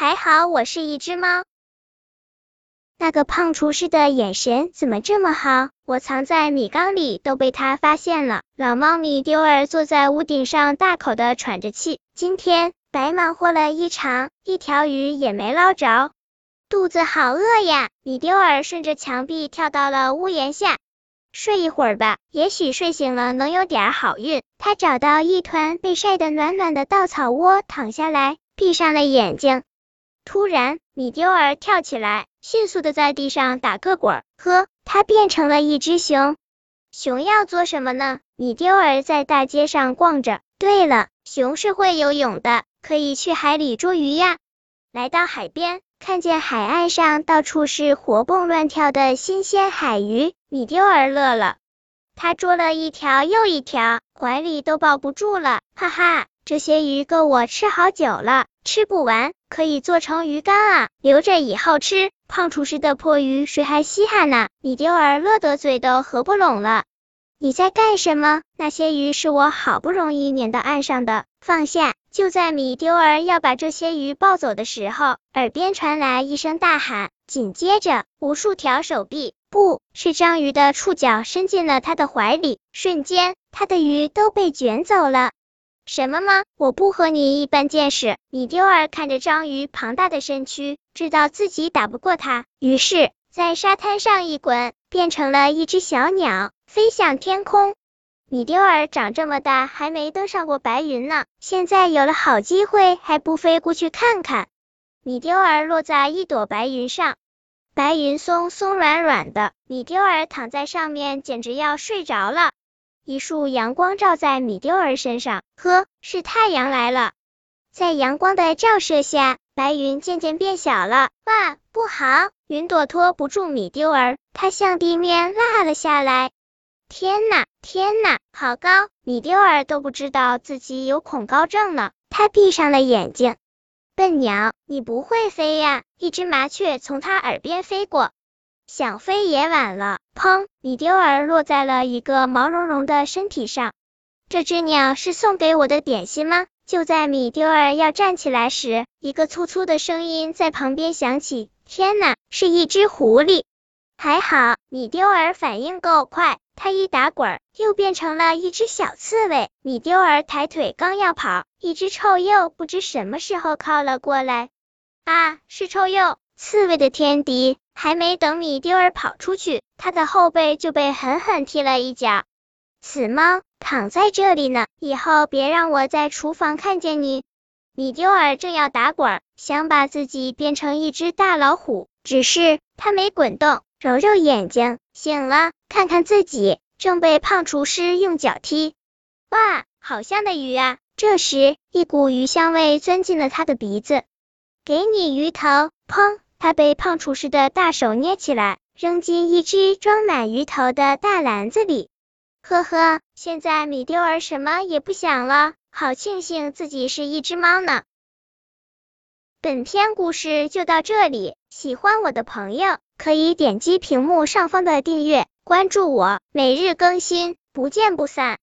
还好我是一只猫。那个胖厨师的眼神怎么这么好？我藏在米缸里都被他发现了。老猫米丢尔坐在屋顶上，大口的喘着气。今天白忙活了一场，一条鱼也没捞着，肚子好饿呀！米丢尔顺着墙壁跳到了屋檐下，睡一会儿吧，也许睡醒了能有点好运。他找到一团被晒得暖暖的稻草窝，躺下来，闭上了眼睛。突然，米丢儿跳起来，迅速的在地上打个滚儿，呵，他变成了一只熊。熊要做什么呢？米丢儿在大街上逛着。对了，熊是会游泳的，可以去海里捉鱼呀。来到海边，看见海岸上到处是活蹦乱跳的新鲜海鱼，米丢儿乐了。他捉了一条又一条，怀里都抱不住了，哈哈，这些鱼够我吃好久了，吃不完。可以做成鱼干啊，留着以后吃。胖厨师的破鱼谁还稀罕呢？米丢儿乐得嘴都合不拢了。你在干什么？那些鱼是我好不容易撵到岸上的，放下！就在米丢儿要把这些鱼抱走的时候，耳边传来一声大喊，紧接着无数条手臂，不是章鱼的触角伸进了他的怀里，瞬间他的鱼都被卷走了。什么吗？我不和你一般见识。米丢尔看着章鱼庞大的身躯，知道自己打不过它，于是，在沙滩上一滚，变成了一只小鸟，飞向天空。米丢尔长这么大还没登上过白云呢，现在有了好机会，还不飞过去看看？米丢尔落在一朵白云上，白云松松软软的，米丢尔躺在上面，简直要睡着了。一束阳光照在米丢儿身上，呵，是太阳来了。在阳光的照射下，白云渐渐变小了。哇，不好！云朵托不住米丢儿，它向地面落了下来。天呐，天呐，好高！米丢儿都不知道自己有恐高症了。他闭上了眼睛。笨鸟，你不会飞呀！一只麻雀从他耳边飞过。想飞也晚了。砰！米丢儿落在了一个毛茸茸的身体上。这只鸟是送给我的点心吗？就在米丢儿要站起来时，一个粗粗的声音在旁边响起。天呐，是一只狐狸！还好米丢儿反应够快，它一打滚儿，又变成了一只小刺猬。米丢儿抬腿刚要跑，一只臭鼬不知什么时候靠了过来。啊，是臭鼬，刺猬的天敌。还没等米丢儿跑出去，他的后背就被狠狠踢了一脚。死猫，躺在这里呢，以后别让我在厨房看见你。米丢儿正要打滚，想把自己变成一只大老虎，只是他没滚动，揉揉眼睛，醒了，看看自己，正被胖厨师用脚踢。哇，好香的鱼啊！这时，一股鱼香味钻进了他的鼻子。给你鱼头，砰！他被胖厨师的大手捏起来，扔进一只装满鱼头的大篮子里。呵呵，现在米丢儿什么也不想了，好庆幸自己是一只猫呢。本篇故事就到这里，喜欢我的朋友可以点击屏幕上方的订阅，关注我，每日更新，不见不散。